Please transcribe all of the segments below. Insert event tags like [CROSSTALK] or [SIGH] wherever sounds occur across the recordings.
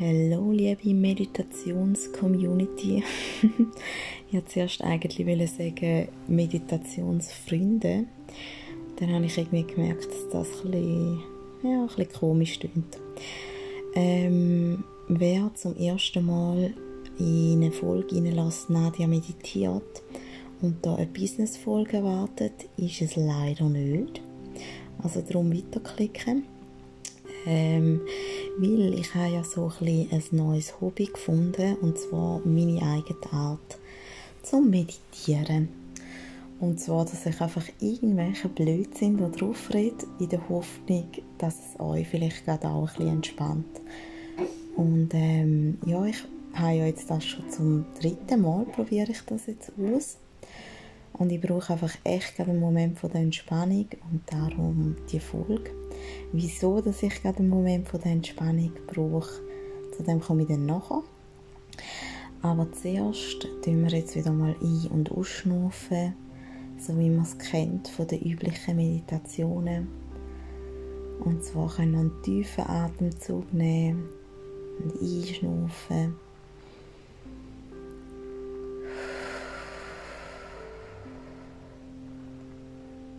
Hallo, liebe Meditations-Community. [LAUGHS] ich wollte zuerst eigentlich sagen Meditationsfreunde. Dann habe ich irgendwie gemerkt, dass das ein bisschen, ja, ein bisschen komisch klingt. Ähm, wer zum ersten Mal in eine Folge reinlässt, Nadia meditiert und da eine Business-Folge erwartet, ist es leider nicht. Also darum weiterklicken. Ähm, weil ich habe ja so ein, ein neues Hobby gefunden und zwar meine eigene Art zum Meditieren. Und zwar, dass ich einfach irgendwelche Blödsinn da drauf rede, in der Hoffnung, dass es euch vielleicht gerade auch ein bisschen entspannt. Und ähm, ja, ich habe ja jetzt das schon zum dritten Mal, probiere ich das jetzt aus. Und ich brauche einfach echt einen Moment von der Entspannung und darum die Folge. Wieso, dass ich gerade einen Moment von der Entspannung brauche, zu dem komme ich dann nachher. Aber zuerst tun wir jetzt wieder mal ein- und ausschnaufen, so wie man es kennt von den üblichen Meditationen. Und zwar können wir einen tiefen Atemzug nehmen und einschnaufen.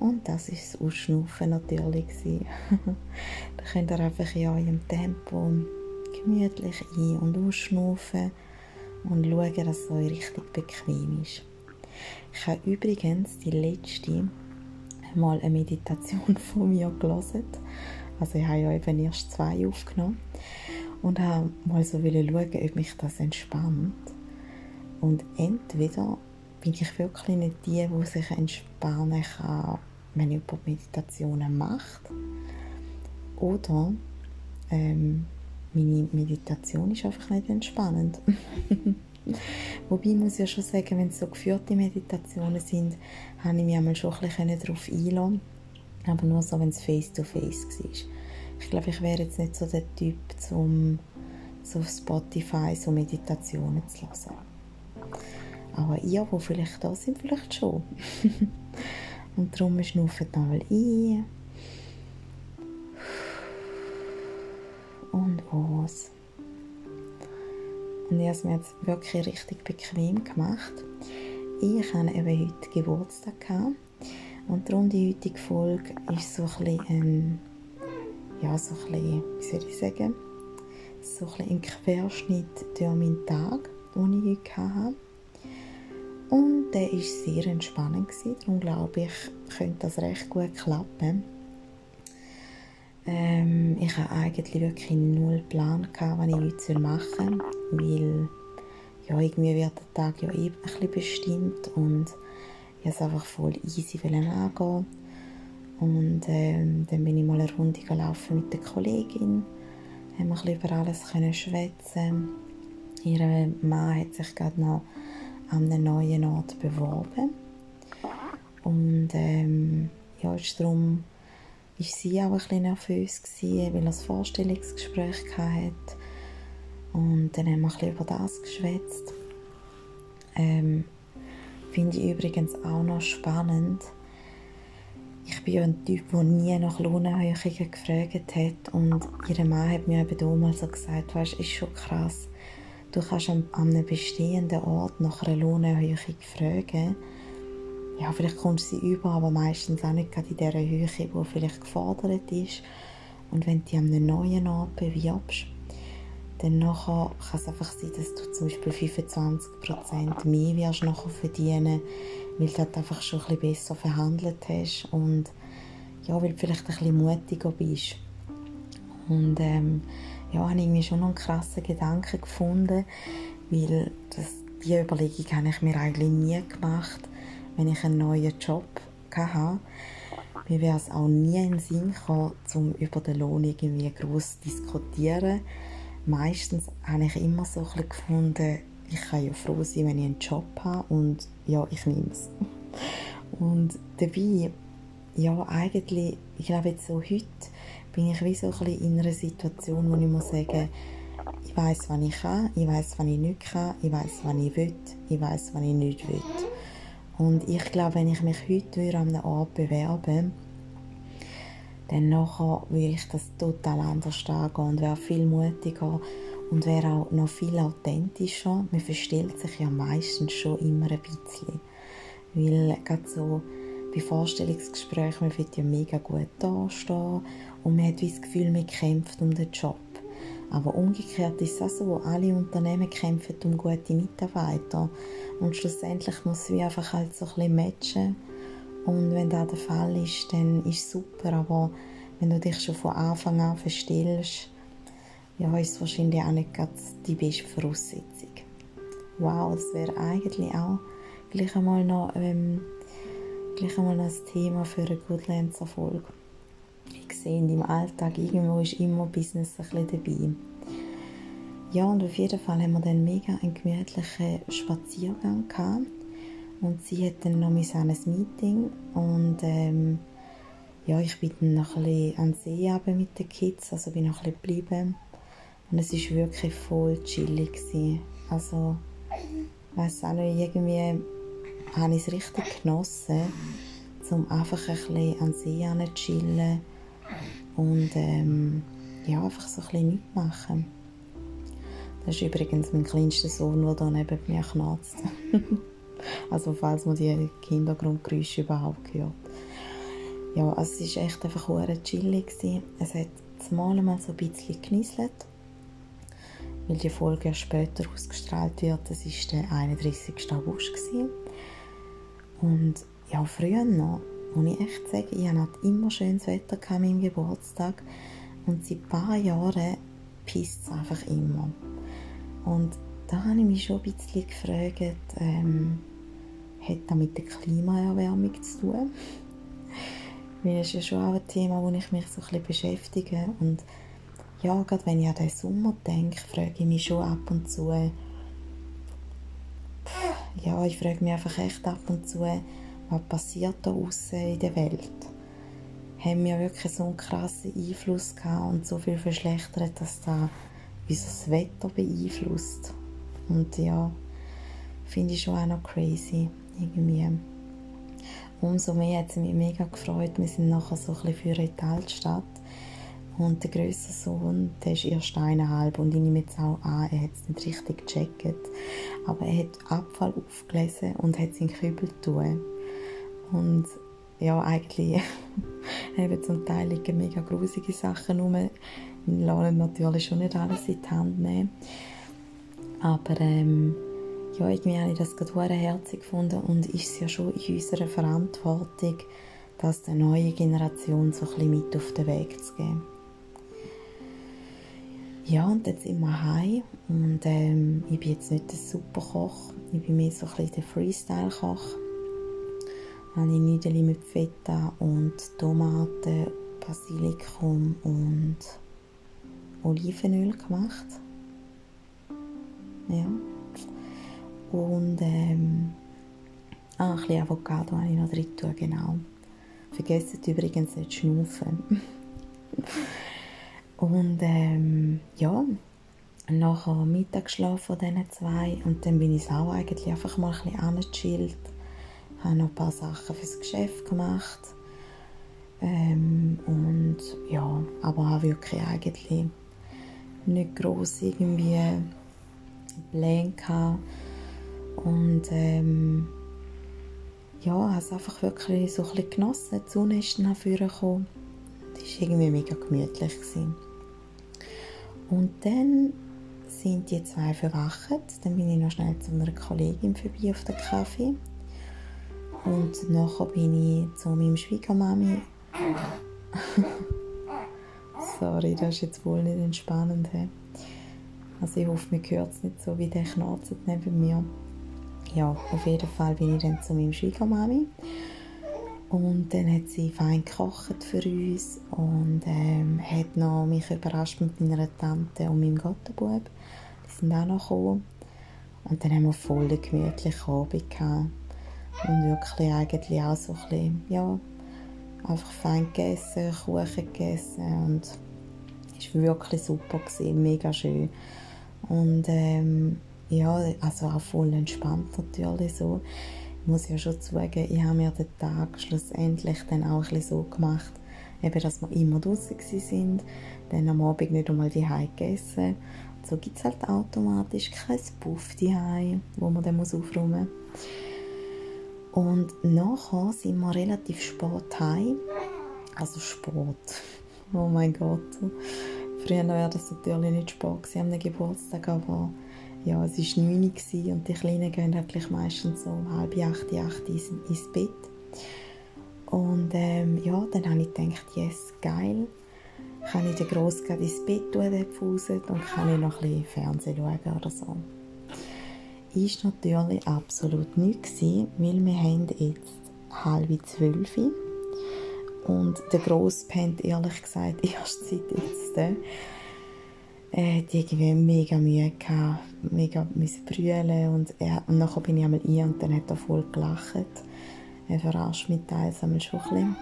Und das ist das Ausschnaufen natürlich. [LAUGHS] da könnt ihr einfach in eurem Tempo gemütlich ein- und ausschnaufen und schauen, dass es euch richtig bequem ist. Ich habe übrigens die letzte mal eine Meditation [LAUGHS] von mir gelesen. Also ich habe ja eben erst zwei aufgenommen und habe mal so schauen, ob mich das entspannt. Und entweder bin ich wirklich nicht die, die sich entspannen kann wenn jemand Meditationen macht. Oder ähm, meine Meditation ist einfach nicht entspannend. [LAUGHS] Wobei ich muss ja schon sagen, wenn es so geführte Meditationen sind, habe ich mich einmal schon ein bisschen darauf einlassen aber nur so, wenn es face-to-face war. Ich glaube, ich wäre jetzt nicht so der Typ, um so auf Spotify so Meditationen zu hören. Aber ihr, die vielleicht da sind, vielleicht schon. [LAUGHS] Und darum schnauft mal ein. Und aus. Und ich habe es mir jetzt wirklich richtig bequem gemacht. Ich hatte eben heute Geburtstag. Gehabt. Und darum die heutige Folge ist so ein bisschen, ja, so ein bisschen, wie soll ich sagen, so ein, bisschen ein Querschnitt durch meinen Tag, den ich heute hatte. Und der war sehr entspannend. Darum glaube ich, könnte das recht gut klappen. Ähm, ich hatte eigentlich wirklich null Plan, gehabt, was ich heute machen soll, weil ja, irgendwie wird der Tag ja eh ein bisschen bestimmt und ich wollte es einfach voll easy angehen. Und ähm, dann bin ich mal eine Runde gelaufen mit der Kollegin, haben wir ein bisschen über alles schwätzen. Ihr Mann hat sich gerade noch an einem neuen Ort beworben. Und ähm, ja, ist darum war sie auch ein bisschen nervös, gewesen, weil er das Vorstellungsgespräch hatte. Und dann haben wir ein bisschen über das geschwätzt. Ähm, Finde ich übrigens auch noch spannend. Ich bin ja ein Typ, der nie nach Lohnerhöhungen gefragt hat. Und ihre Mann hat mir eben damals so gesagt, weißt, ist schon krass, Du kannst an einem bestehenden Ort nach einer Lohnerhöhung fragen. Ja, vielleicht kommst du sie über, aber meistens auch nicht gerade in der Höhe, die vielleicht gefordert ist. Und wenn du an einem neuen Ort bewirbst, dann nachher kann es einfach sein, dass du zum Beispiel 25% mehr wirst nachher verdienen, weil du halt einfach schon ein bisschen besser verhandelt hast und ja, weil du vielleicht ein bisschen mutiger bist. Und ähm, ja, habe mir schon einen krassen Gedanken gefunden, weil das, die Überlegung habe ich mir eigentlich nie gemacht, wenn ich einen neuen Job hatte. Mir wäre es auch nie in den Sinn gekommen, um über den Lohn irgendwie groß zu diskutieren. Meistens habe ich immer so ein gefunden, ich kann ja froh sein, wenn ich einen Job habe und ja, ich nehme es. [LAUGHS] Und dabei, ja, eigentlich, ich glaube jetzt so heute, bin ich wie so ein in einer Situation, wo ich muss sagen, ich weiß, was ich kann, ich weiß, was ich nicht kann, ich weiß, was ich will, ich weiß, was ich nicht will. Und ich glaube, wenn ich mich heute an einem Ort bewerbe, dann nachher würde ich das total anders angehen und wäre viel mutiger und wäre auch noch viel authentischer. Man verstellt sich ja meistens schon immer ein bisschen. Weil gerade so bei Vorstellungsgesprächen, man wird ja mega gut dastehen und man hat wie das Gefühl, man kämpft um den Job. Aber umgekehrt ist es auch so, alle Unternehmen kämpfen um gute Mitarbeiter und schlussendlich muss es einfach halt so ein bisschen matchen und wenn das der Fall ist, dann ist es super, aber wenn du dich schon von Anfang an verstellst, ja, ist es wahrscheinlich auch nicht die beste Voraussetzung. Wow, das wäre eigentlich auch gleich einmal noch, ähm, gleich einmal ein Thema für eine Goodlands-Erfolg. Ich sehe, in deinem Alltag irgendwo ist immer Business ein bisschen dabei. Ja, und auf jeden Fall haben wir dann mega einen gemütlichen Spaziergang gehabt. Und sie hat dann noch ein Meeting und ähm, ja, ich bin dann noch ein bisschen an See mit den Kids, also bin noch ein bisschen geblieben. Und es war wirklich voll chillig. Gewesen. Also, ich weiss auch nicht, irgendwie habe ich es richtig genossen, um einfach ein bisschen an See zu chillen und ähm, ja, einfach so ein bisschen mitmachen. Das ist übrigens mein kleinster Sohn, der da neben mir knarzt. [LAUGHS] also falls man die Hintergrundgeräusche überhaupt hört. Ja, also es war echt einfach sehr chillig. Es hat zumal mal so ein bisschen genieselt, weil die Folge ja später ausgestrahlt wird. Das war der 31. August. Und ja, früher noch, muss ich echt sagen, ich hatte halt immer schönes Wetter an meinem Geburtstag und seit ein paar Jahren pisst es einfach immer. Und da habe ich mich schon ein bisschen gefragt, ähm, hat das mit der Klimaerwärmung zu tun? [LAUGHS] Weil das ist ja schon auch ein Thema, wo ich mich so ein bisschen beschäftige. Und ja, gerade wenn ich an den Sommer denke, frage ich mich schon ab und zu, ja, ich frage mich einfach echt ab und zu, was passiert da außen in der Welt? Haben wir wirklich so einen krassen Einfluss gehabt und so viel verschlechtert, dass da unser Wetter beeinflusst? Und ja, finde ich schon auch noch crazy irgendwie. Umso mehr hat es mich mega gefreut. Wir sind nachher so ein bisschen für die Altstadt. Und der grösste Sohn, der ist erst eineinhalb und ich nehme jetzt auch an, er hat es nicht richtig gecheckt. Aber er hat Abfall aufgelesen und hat seinen Kübel tun. Und ja, eigentlich [LAUGHS] eben zum Teil liegen mega grusige Sachen rum. Wir lassen natürlich schon nicht alles in die Hand nehmen. Aber ähm, ja, irgendwie habe ich das gerade herzig gefunden und ist es ja schon in unserer Verantwortung, das der neuen Generation so ein bisschen mit auf den Weg zu geben. Ja, und jetzt sind wir heim und ähm, ich bin jetzt nicht der Superkoch, ich bin mehr so ein bisschen der Freestyle-Koch. Habe ich Nudeln mit Feta und Tomaten, Basilikum und Olivenöl gemacht. Ja. Und ähm, ah, ein bisschen Avocado habe ich noch drin tun, genau. Vergesst übrigens nicht zu schnaufen. [LAUGHS] und ähm, ja, nachher Mittagsschlaf von diesen zwei und dann bin ich auch eigentlich einfach mal ein bisschen angechillt. Habe noch ein paar Sachen fürs Geschäft gemacht. Ähm, und ja, aber habe wirklich eigentlich nicht groß irgendwie Pläne gehabt und ähm, ja, habe es einfach wirklich so ein bisschen genossen. Die Sonne ist dann vorgekommen. Das war irgendwie mega gemütlich. Gewesen. Und dann sind die zwei verwacht. Dann bin ich noch schnell zu einer Kollegin vorbei auf den Kaffee. Und nachher bin ich zu meinem Schwiegermami. [LAUGHS] Sorry, das ist jetzt wohl nicht entspannend. Also ich hoffe, man hört es nicht so, wie der knarzt neben mir ja, auf jeden Fall bin ich dann zu meinem Schwiegermami. Und dann hat sie fein gekocht für uns und ähm, hat noch mich überrascht mit meiner Tante und meinem Gottenbub. Die sind auch noch gekommen. Und dann haben wir voll einen gemütlichen Abend gehabt. Und wirklich eigentlich auch so ein bisschen, ja, einfach fein gegessen, Kuchen gegessen und es war wirklich super, gewesen, mega schön. Und ähm, ja, also auch voll entspannt natürlich so. Muss ja schon zugeben, ich habe mir den Tag schlussendlich dann auch ein so gemacht, eben, dass wir immer draußen sind, dann am Abend nicht einmal die gegessen so gibt es halt automatisch kein Puff daheim, wo man dann muss aufräumen muss. Und nachher sind wir relativ spät heim. Also spät. Oh mein Gott. Früher wäre das natürlich nicht spät gewesen, am Geburtstag, aber ja, es war 9 Uhr und die Kleinen gehen wirklich meistens so halb acht, acht ins, ins Bett. Und ähm, ja, dann habe ich gedacht, yes, geil, kann ich den Grossen gerade ins Bett tun, den Fusen, und kann ich noch ein bisschen Fernsehen schauen oder so. Ist natürlich absolut nichts weil wir haben jetzt halb zwölf und der Grosse pennt ehrlich gesagt erst seit jetzt. Äh, die irgendwie mega Mühe gehabt, mega müssen brüllen und, er, und nachher bin ich einmal ein und dann hat er voll gelacht. Er verarscht mich teils einmal schon ein bisschen.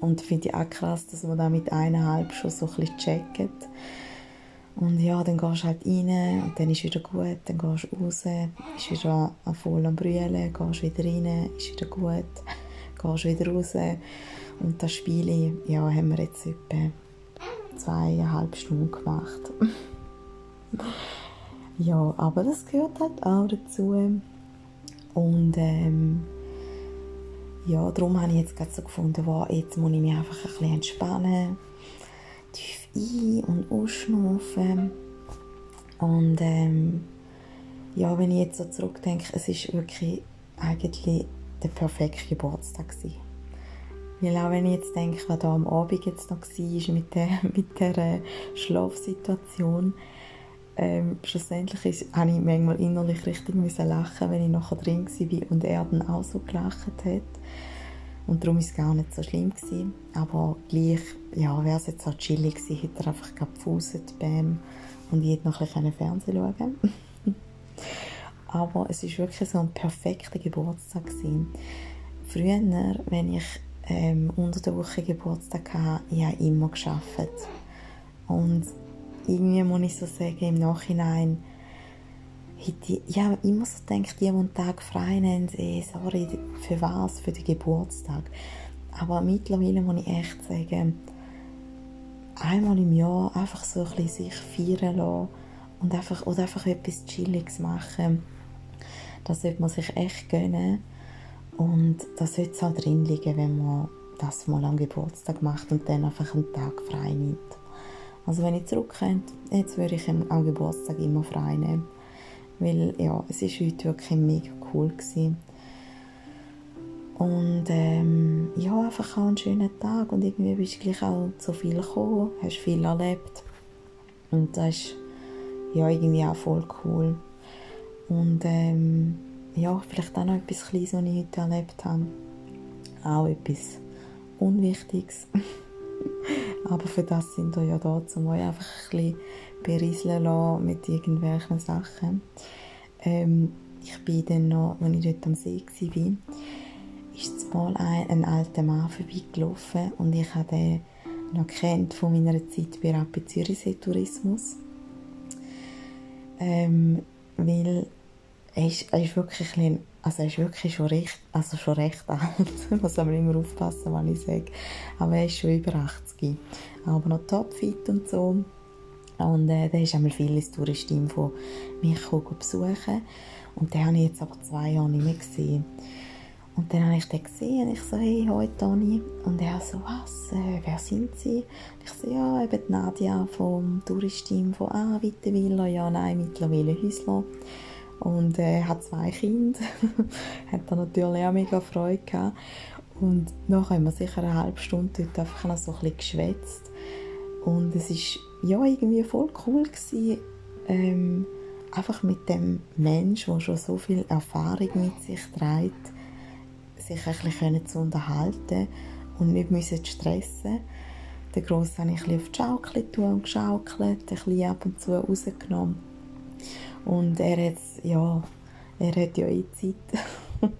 Und finde ich auch krass, dass man da mit eineinhalb schon so ein bisschen checkt. Und ja, dann gehst du halt rein und dann ist wieder gut, dann gehst du raus, ist wieder voll am Brüllen, gehst wieder rein, ist wieder gut, [LAUGHS] gehst wieder raus. Und das Spiel ja, haben wir jetzt etwa zweieinhalb Stunden gemacht. [LAUGHS] ja, aber das gehört halt auch dazu. Und ähm, ja, darum habe ich jetzt gerade so gefunden, wow, jetzt muss ich mich einfach ein bisschen entspannen, tief ein- und ausschnaufen. Und ähm, ja, wenn ich jetzt so zurückdenke, es ist wirklich eigentlich der perfekte Geburtstag gewesen. Weil auch wenn ich jetzt denke, was da am Abend jetzt noch war mit der, [LAUGHS] mit der äh, Schlafsituation, ähm, schlussendlich ist, habe ich manchmal innerlich richtig müssen lachen, wenn ich nachher drin war und er dann auch so gelacht hat. Und darum war es gar nicht so schlimm. Gewesen. Aber gleich, ja, wäre es jetzt auch chillig gewesen, hätte er einfach gefuset, bam, und ich hätte noch ein Fernsehen schauen [LAUGHS] Aber es war wirklich so ein perfekter Geburtstag. Gewesen. Früher, wenn ich ähm, unter der Woche Geburtstag hatte, ich habe immer geschafft. Und irgendwie muss ich so sagen, im Nachhinein, hätte ich, ja, immer so gedacht, die, die einen Tag frei nehmen, eh, sorry, für was? Für den Geburtstag. Aber mittlerweile muss ich echt sagen, einmal im Jahr einfach so ein bisschen sich feiern lassen und einfach, oder einfach etwas Chilliges machen, das sollte man sich echt gönnen. Und das sollte es halt drin liegen, wenn man das mal am Geburtstag macht und dann einfach einen Tag frei nimmt. Also wenn ich zurückkomme, jetzt würde ich am Geburtstag immer frei nehmen. Weil ja, es ist heute wirklich mega cool gewesen. Und ähm, ja, einfach auch einen schönen Tag und irgendwie bist du gleich auch zu viel gekommen, hast viel erlebt. Und das ist ja irgendwie auch voll cool. Und ähm, ja, vielleicht auch noch etwas Kleines, was ich heute erlebt habe. Auch etwas Unwichtiges. [LAUGHS] Aber für das sind wir ja da, um euch einfach ein bisschen berieseln lassen mit irgendwelchen Sachen. Ähm, ich bin dann noch, als ich dort am See war, ist mal ein, ein alter Mann vorbeigelaufen und ich habe den noch kennt von meiner Zeit bei Rapid Zürichsee Tourismus. Ähm, weil er ist, er ist wirklich ein also er ist wirklich schon recht, also schon recht alt. [LAUGHS] Muss aber immer aufpassen, was ich sage. Aber er ist schon über 80. Aber noch topfit und so. Und äh, der ist einmal viel ins Touristin von mich besuchen. Und den habe ich jetzt aber zwei Jahre nicht mehr gesehen. Und dann habe ich den gesehen und ich so, hey, hoi Toni. Und er so, was, äh, wer sind Sie? Und ich so, ja, eben Nadia vom Touristin von Ah, Wittenwiller, ja, nein, mittlerweile Häusler und äh, hat zwei Kinder. [LAUGHS] hat da natürlich auch mega Freude gehabt. Und nachher haben wir sicher eine halbe Stunde dort einfach noch so ein bisschen geschwätzt. Und es ist ja irgendwie voll cool gewesen, ähm, einfach mit dem Mensch, der schon so viel Erfahrung mit sich trägt, sich ein bisschen zu unterhalten und nicht müssen stressen Der Grosse habe ich ein bisschen auf die Schaukel und geschaukelt, ein bisschen ab und zu rausgenommen und er hat ja, er hat ja eh Zeit. [LAUGHS]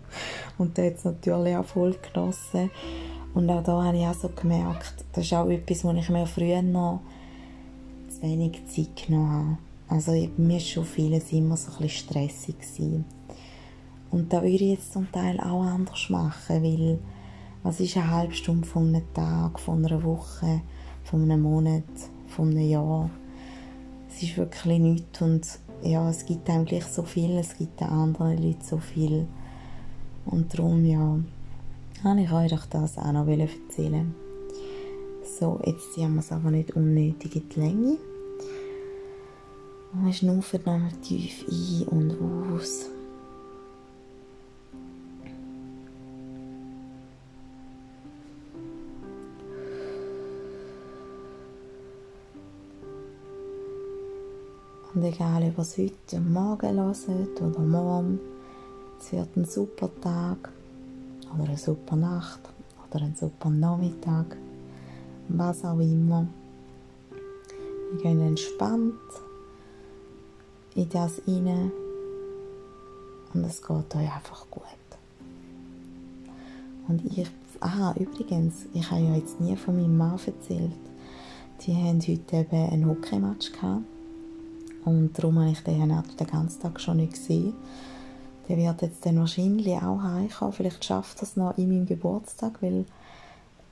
und er hat es natürlich auch voll genossen. Und auch da habe ich auch so gemerkt, das ist auch etwas, wo ich mir früher noch zu wenig Zeit genommen habe. Also mir war schon vieles immer so ein bisschen stressig. Gewesen. Und da würde ich jetzt zum Teil auch anders machen, weil was ist eine halbe Stunde von einem Tag, von einer Woche, von einem Monat, von einem Jahr? es ist wirklich nichts und ja, es gibt einem gleich so viel, es gibt den anderen Leuten so viel und darum, ja, habe ich euch das auch noch erzählen So, jetzt ziehen wir es aber nicht unnötig in die Länge. Wir schnaufen dann tief ein und aus. Und egal, ob ihr es heute Morgen hört oder morgen, es wird ein super Tag oder eine super Nacht oder ein super Nachmittag, was auch immer. Wir gehen entspannt in das rein und es geht euch einfach gut. Und ich, ah, übrigens, ich habe ja jetzt nie von meinem Mann erzählt. Die haben heute eben ein Hockeymatch gehabt und darum habe ich den den ganzen Tag schon nicht gesehen. Der wird jetzt dann wahrscheinlich auch heimkommen. Vielleicht schafft er es noch in meinem Geburtstag, weil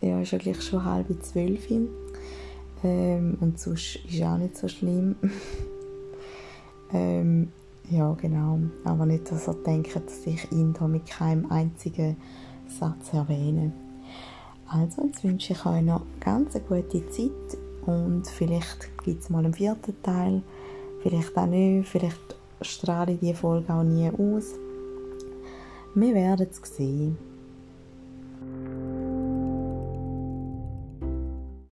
er ist ja gleich schon halb zwölf. Ähm, und sonst ist auch nicht so schlimm. [LAUGHS] ähm, ja, genau. Aber nicht, dass er denkt, dass ich ihn da mit keinem einzigen Satz erwähne. Also, jetzt wünsche ich euch noch ganz eine gute Zeit und vielleicht gibt es mal einen vierten Teil vielleicht auch nicht, vielleicht strahle ich die Folge auch nie aus. Wir werden es sehen.